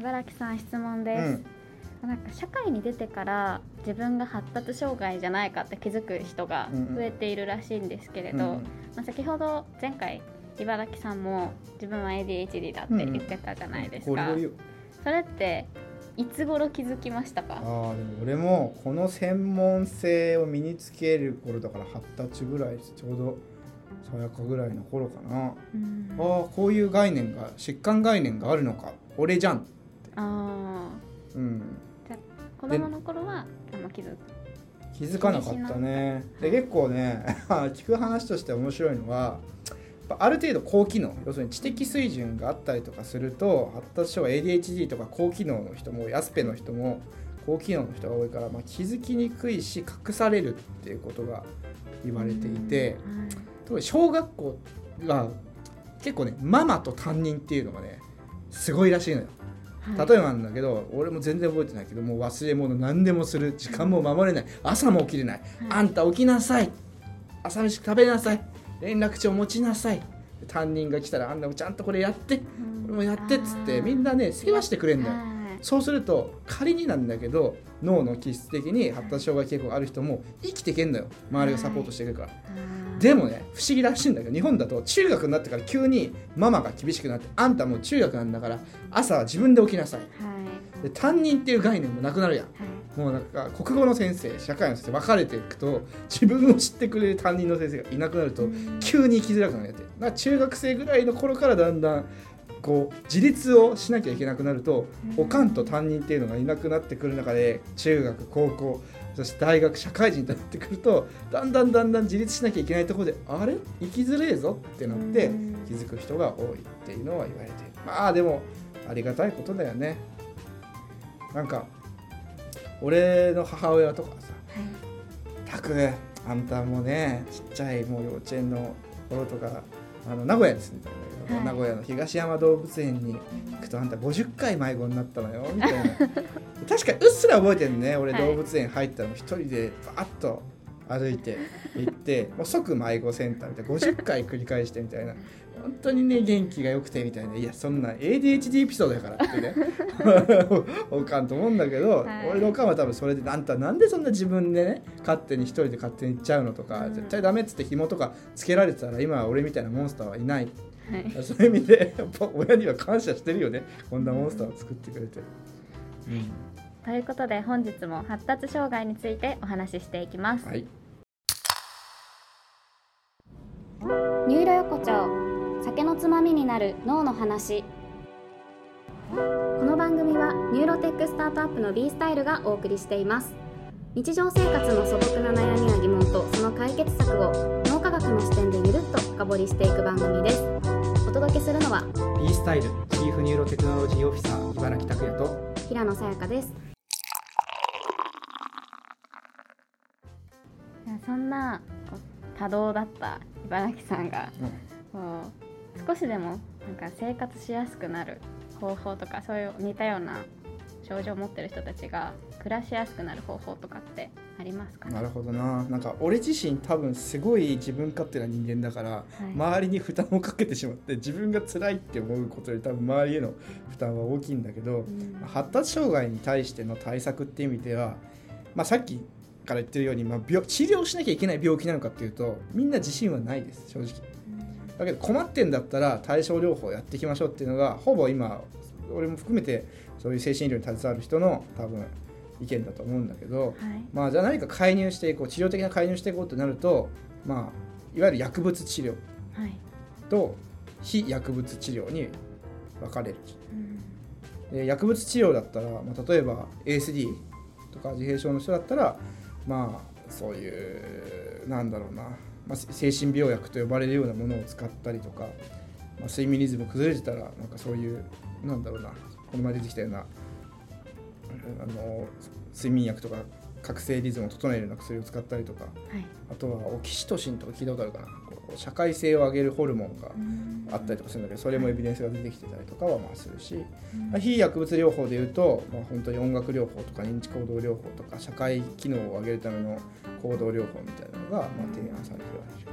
茨城さん質問です、なんか社会に出てから自分が発達障害じゃないかって気づく人が増えているらしいんですけれど、うんまあ、先ほど前回茨城さんも自分は ADHD だって言ってたじゃないですか、ゴリゴリよそれっていつ頃気づきましたか？ああでも俺もこの専門性を身につける頃だから二十歳ぐらいちょうどさやかぐらいの頃かな、うん。ああこういう概念が疾患概念があるのか。俺じゃんあうん。ー子供の頃はあんま気づく気づかなかったね。で結構ね 聞く話として面白いのはある程度高機能要するに知的水準があったりとかすると発達障害 ADHD とか高機能の人もアスペの人も高機能の人が多いから、まあ、気づきにくいし隠されるっていうことが言われていて特に小学校は結構ねママと担任っていうのがねすごいらしいのよ。はい例えばなんだけど、俺も全然覚えてないけどもう忘れ物何でもする時間も守れない。朝も起きれない、あんた起きなさい。朝飯食べなさい。連絡帳持ちなさい。担任が来たらあんたもちゃんとこれやって。うん。これもやってっつってみんなね世話してくれんだよ。はい。そうすると仮になんだけど脳の気質的に発達障害傾向がある人も生きていけんのよ。周りがサポートしてくれるから、でもね不思議らしいんだけど日本だと中学になってから急にママが厳しくなってあんたもう中学なんだから朝は自分で起きなさい。はい。で担任っていう概念もなくなるやん。はい。もうなんか国語の先生社会の先生分かれていくと自分を知ってくれる担任の先生がいなくなると急に生きづらくなるやって。だ中学生ぐらいの頃からだんだんこう自立をしなきゃいけなくなるとおかんと担任っていうのがいなくなってくる中で中学高校そして大学社会人となってくるとだんだんだんだん自立しなきゃいけないところであれ？生きづれえぞってなってうん。気づく人が多いっていうのは言われている。まあでもありがたいことだよね。なんか俺の母親とかさはい。たくあんたもねちっちゃいもう幼稚園の頃とかあの名古屋に住んでたんだけど、はい。名古屋の東山動物園に行くとあんた 50回迷子になったのよ。みたいな。確かにうっすら覚えてるね。俺はい。動物園入ったの一人でバーッと歩いて行ってもう即迷子センターみたいな50回繰り返してみたいな本当にね元気が良くてみたいな。いやそんな ADHD エピソードやからってね。おかんと思うんだけど、はい。俺のおかんは多分それであんたなんでそんな自分でね勝手に一人で勝手に行っちゃうのとか、うん。絶対ダメっつって紐とかつけられてたら今は俺みたいなモンスターはいない。はい。そういう意味でやっぱ親には感謝してるよね。こんなモンスターを作ってくれて、ということで本日も発達障害についてお話ししていきます、はい。ニューロ横丁つまみになる脳の話。この番組はニューロテックスタートアップの B スタイルがお送りしています。日常生活の素朴な悩みや疑問とその解決策を脳科学の視点でゆるっと深掘りしていく番組です。お届けするのは B スタイルチーフニューロテクノロジーオフィサー茨城拓也と平野さやかです。そんなこう多動だった茨城さんがこう少しでもなんか生活しやすくなる方法とかそういう似たような症状を持ってる人たちが暮らしやすくなる方法とかってありますか、なるほどな。なんか俺自身多分すごい自分勝手な人間だから、い周りに負担をかけてしまって自分が辛いって思うことより多分周りへの負担は大きいんだけど、うん。発達障害に対しての対策っていう意味では、まあ、さっきから言ってるように、まあ、病治療しなきゃいけない病気なのかっていうとみんな自信はないです正直だけど困ってんだったら対症療法やっていきましょうっていうのがほぼ今俺も含めてそういう精神医療に携わる人の多分意見だと思うんだけど、はい。まあ、じゃあ何か介入していこう治療的な介入していこうとなると、まあ、いわゆる薬物治療はい。と非薬物治療に分かれる。うん。で薬物治療だったら、まあ、例えば ASD とか自閉症の人だったらまあそういうなんだろうな、まあ、精神病薬と呼ばれるようなものを使ったりとか、まあ、睡眠リズム崩れてたらなんかそういうなんだろうなこの前出てきたようなあの睡眠薬とか覚醒リズムを整えるような薬を使ったりとかはい。あとはオキシトシンとか聞いたことあるかなこう社会性を上げるホルモンがうん。あったりとかするんだけどそれもエビデンスが出てきてたりとかはまあするし、まあ非薬物療法でいうと、まあ、本当に音楽療法とか認知行動療法とか社会機能を上げるための行動療法みたいなのがまあ提案されてるわけですよ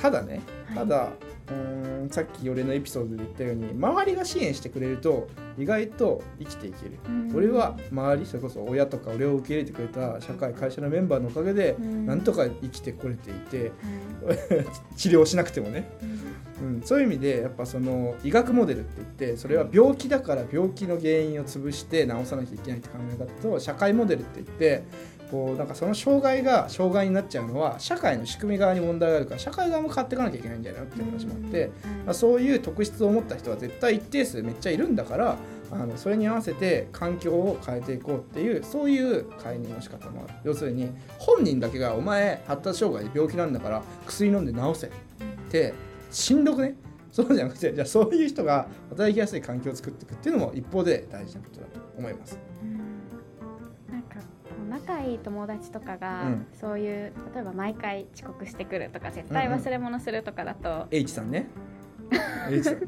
ただねはい。ただ、うーんさっき俺のエピソードで言ったように周りが支援してくれると意外と生きていける、うん。俺は周りそれこそ親とか俺を受け入れてくれた社会会社のメンバーのおかげでうん。なんとか生きてこれていてはい。治療しなくてもね、うん、そういう意味でやっぱその医学モデルって言ってそれは病気だから病気の原因を潰して治さなきゃいけないって考え方と社会モデルって言ってこうなんかその障害が障害になっちゃうのは社会の仕組み側に問題があるから社会側も変わっていかなきゃいけないんじゃないのっていう話もあって、まあ、そういう特質を持った人は絶対一定数めっちゃいるんだからあのそれに合わせて環境を変えていこうっていうそういう介入の仕方もある。要するに本人だけが「お前発達障害で病気なんだから薬飲んで治せ」ってしんどくね？そうじゃなくてじゃあそういう人が働きやすい環境を作っていくっていうのも一方で大事なことだと思います。なん仲いい友達とかが、うん。そういう例えば毎回遅刻してくるとか絶対忘れ物するとかだと、H さんね。H さん。だ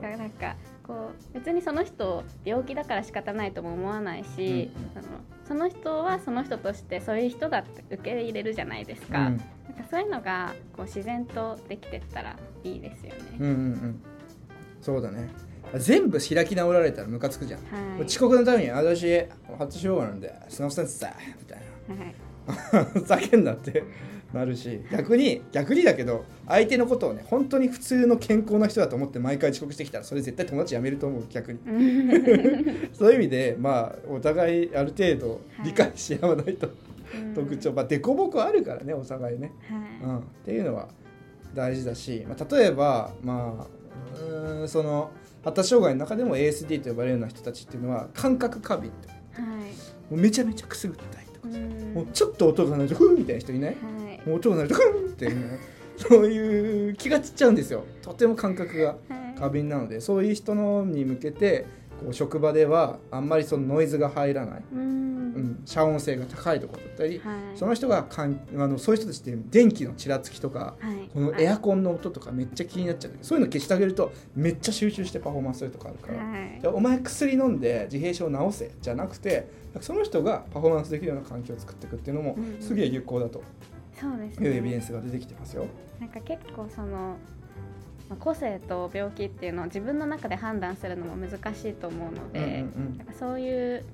からなんかこう別にその人病気だから仕方ないとも思わないし、うん。あのその人はその人としてそういう人だって受け入れるじゃないですか,、うんなんかそういうのがこう自然とできてったらいいですよね。うんうんうん。そうだね。全部開き直られたらムカつくじゃん。はい。遅刻のために私発達障害なんでスナフセンスさみたいな。はい。ふざけんなってなるし逆に逆にだけど相手のことをね本当に普通の健康な人だと思って毎回遅刻してきたらそれ絶対友達辞めると思う逆に。そういう意味でまあお互いある程度理解し合わないと、特徴。まあ凸凹あるからねお互いね、うはん、っていうのは大事だし、まあ、例えばまあうーんその発達障害の中でも ASD と呼ばれるような人たちっていうのは感覚過敏っていはい。もうめちゃめちゃくすぐったいとかうん。もうちょっと音が鳴るとフーみたいな人いない？はい。もう音が鳴るとフンってね そういう気が散っちゃうんですよ。とても感覚がはい。過敏なのでそういう人のに向けてこう職場ではあんまりそのノイズが入らない、うん。うん、遮音性が高いところだったりはい。その人がかんあのそういう人たちって電気のちらつきとかはい。このエアコンの音とかめっちゃ気になっちゃうそういうの消してあげるとめっちゃ集中してパフォーマンスするとかあるから。はい。お前薬飲んで自閉症を治せじゃなくてその人がパフォーマンスできるような環境を作っていくっていうのもうんすげえ有効だとそうですいうエビデンねスが出てきてますよ。なんか結構そのまあ個性と病気っていうのを自分の中で判断するのも難しいと思うので、うんうんうん。そういう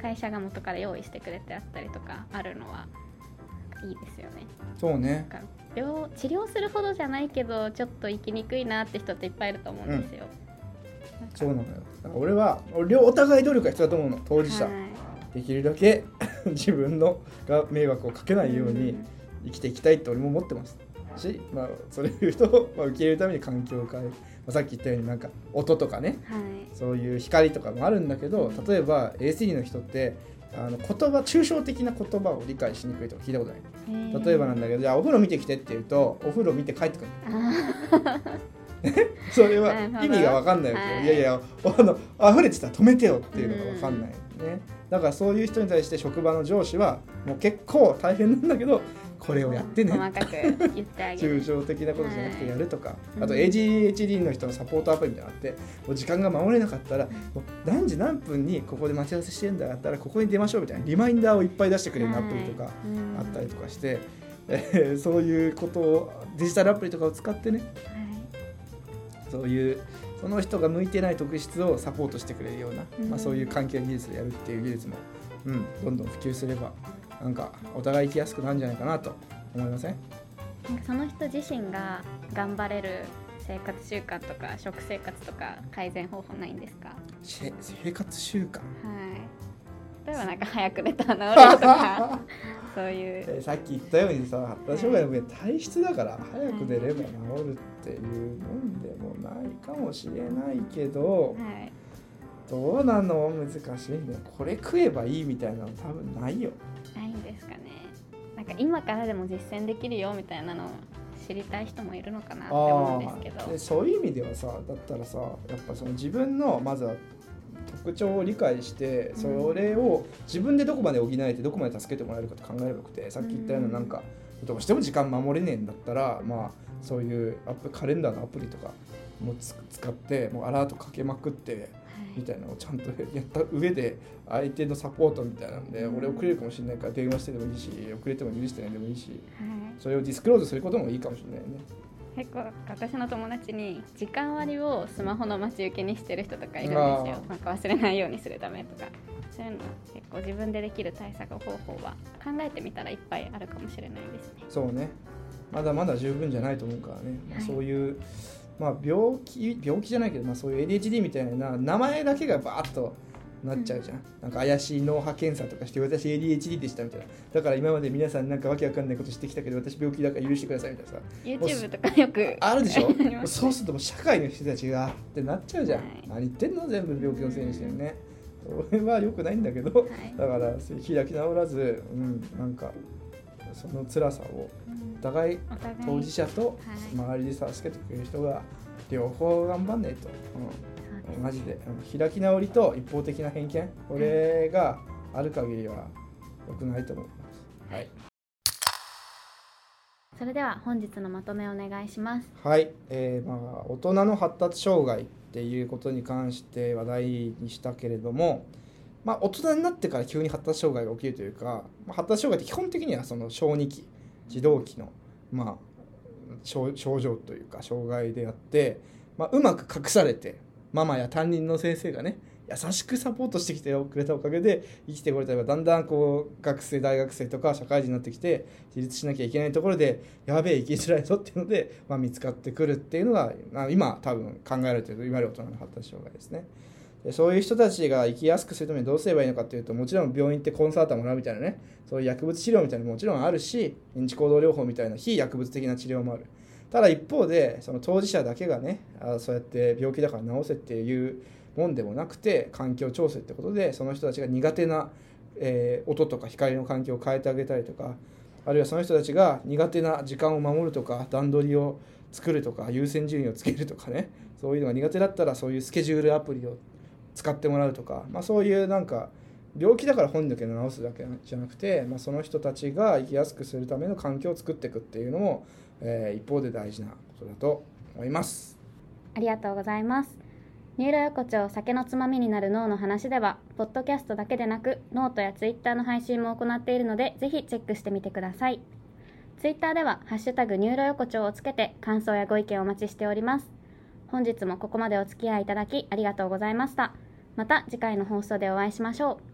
会社が元から用意してくれてあったりとかあるのはいいですよね。そうね。病治療するほどじゃないけどちょっと生きにくいなって人っていっぱいいると思うんですよ。なん。かそうなのよ。だから俺は俺お互い努力が必要だと思うの当事者、はい。できるだけ 自分のが迷惑をかけないように生きていきたいって俺も思ってますし、まあ、そういう人をまあ受け入れるために環境を変える、まあ、さっき言ったようになんか音とかね。はい。そういう光とかもあるんだけど例えば ACD の人ってあの言葉抽象的な言葉を理解しにくいとか聞いたことない。例えばなんだけどじゃあお風呂見てきてって言うとお風呂見て帰ってくる。あそれは意味が分かんないわけよ、はい。い、やいやあの溢れてたら止めてよっていうのが分かんない、ね。だからそういう人に対して職場の上司はもう結構大変なんだけどこれをやってね。細かく言ってあげる。抽象的なことじゃなくてやるとか、はい。あとうん。ADHD の人のサポートアプリみたいなあってもう時間が守れなかったらもう何時何分にここで待ち合わせしてるんだったらここに出ましょうみたいなリマインダーをいっぱい出してくれるアプリとかあったりとかして、え ーそういうことをデジタルアプリとかを使ってねはい。そういうその人が向いてない特質をサポートしてくれるような、うんまあ、そういう関係技術でやるっていう技術も、うん、どんどん普及すればなんかお互い生きやすくなるんじゃないかなと思いません？その人自身が頑張れる生活習慣とか食生活とか改善方法ないんですか？生活習慣？い。例えばなんか早く寝たら治るとか そういう。えーさっき言ったようにさ発達障害の上体質だから早く出れば治るっていうもんでもないかもしれないけどはい。どうなの？難しいんだよこれ食えばいいみたいなの多分ないよなんか今からでも実践できるよみたいなのを知りたい人もいるのかなって思うんですけど。でそういう意味ではさだったらさやっぱその自分のまずは特徴を理解してそれを自分でどこまで補えてどこまで助けてもらえるかと考えればよくてさっき言ったようななんかどうしても時間守れねえんだったらまあそういうアップカレンダーのアプリとかもつ使ってもうアラートかけまくってみたいなのをちゃんとやった上で相手のサポートみたいなんで俺遅れるかもしれないから電話してでもいいし遅れても許してないでもいいしはい。それをディスクローズすることもいいかもしれないね。結構私の友達に時間割をスマホの待ち受けにしてる人とかいるんですよ。なんか忘れないようにするためとか。そういうの結構自分でできる対策方法は考えてみたらいっぱいあるかもしれないですね。そうね。まだまだ十分じゃないと思うからね、まあ、はい。そういう、まあ、病気病気じゃないけど、まあ、そういう ADHD みたいな名前だけがバーッとなっちゃうじゃん、なんか怪しい脳波検査とかして私 ADHD でしたみたいな。だから今まで皆さんなんかわけわかんないことしてきたけど私病気だから許してくださいみたいなさ YouTube とかよくあるでしょ？そうすると社会の人たちがってなっちゃうじゃん、はい。何言ってんの？全部病気のせいにしてるねそれは良くないんだけど、い。だから開き直らず、うん、なんかその辛さをうん。お互い当事者とはい。周りで助けてくれる人が両方頑張んないと、そうん、マジで。うん。開き直りと一方的な偏見。これがある限りは良くないと思います。はい。それでは本日のまとめをお願いします。はい、えーまあ、大人の発達障害っていうことに関して話題にしたけれども、まあ、大人になってから急に発達障害が起きるというか、まあ、発達障害って基本的にはその小児期児童期の、まあ、症状というか障害であって、まあ、うまく隠されてママや担任の先生がね優しくサポートしてきてくれたおかげで生きてこれたらだんだんこう学生大学生とか社会人になってきて自立しなきゃいけないところでやべえ生きづらいぞっていうので、まあ、見つかってくるっていうのが今多分考えられてるいわゆる大人の発達障害ですね。そういう人たちが生きやすくするためにどうすればいいのかっていうともちろん病院ってコンサータもらうみたいなね。そういう薬物治療みたいなのももちろんあるし認知行動療法みたいな非薬物的な治療もある。ただ一方でその当事者だけがねあそうやって病気だから治せっていうもんでもなくて環境調整ってことでその人たちが苦手な、えー音とか光の環境を変えてあげたりとかあるいはその人たちが苦手な時間を守るとか段取りを作るとか優先順位をつけるとかね。そういうのが苦手だったらそういうスケジュールアプリを使ってもらうとか、まあ、そういうなんか病気だから本人だけ治すだけじゃなくて、まあ、その人たちが生きやすくするための環境を作っていくっていうのも、えー一方で大事なことだと思います。ありがとうございます。ニューロ横丁酒のつまみになる脳の話では、ポッドキャストだけでなく、ノートやツイッターの配信も行っているので、ぜひチェックしてみてください。ツイッターでは、ハッシュタグニューロ横丁をつけて、感想やご意見をお待ちしております。本日もここまでお付き合いいただき、ありがとうございました。また次回の放送でお会いしましょう。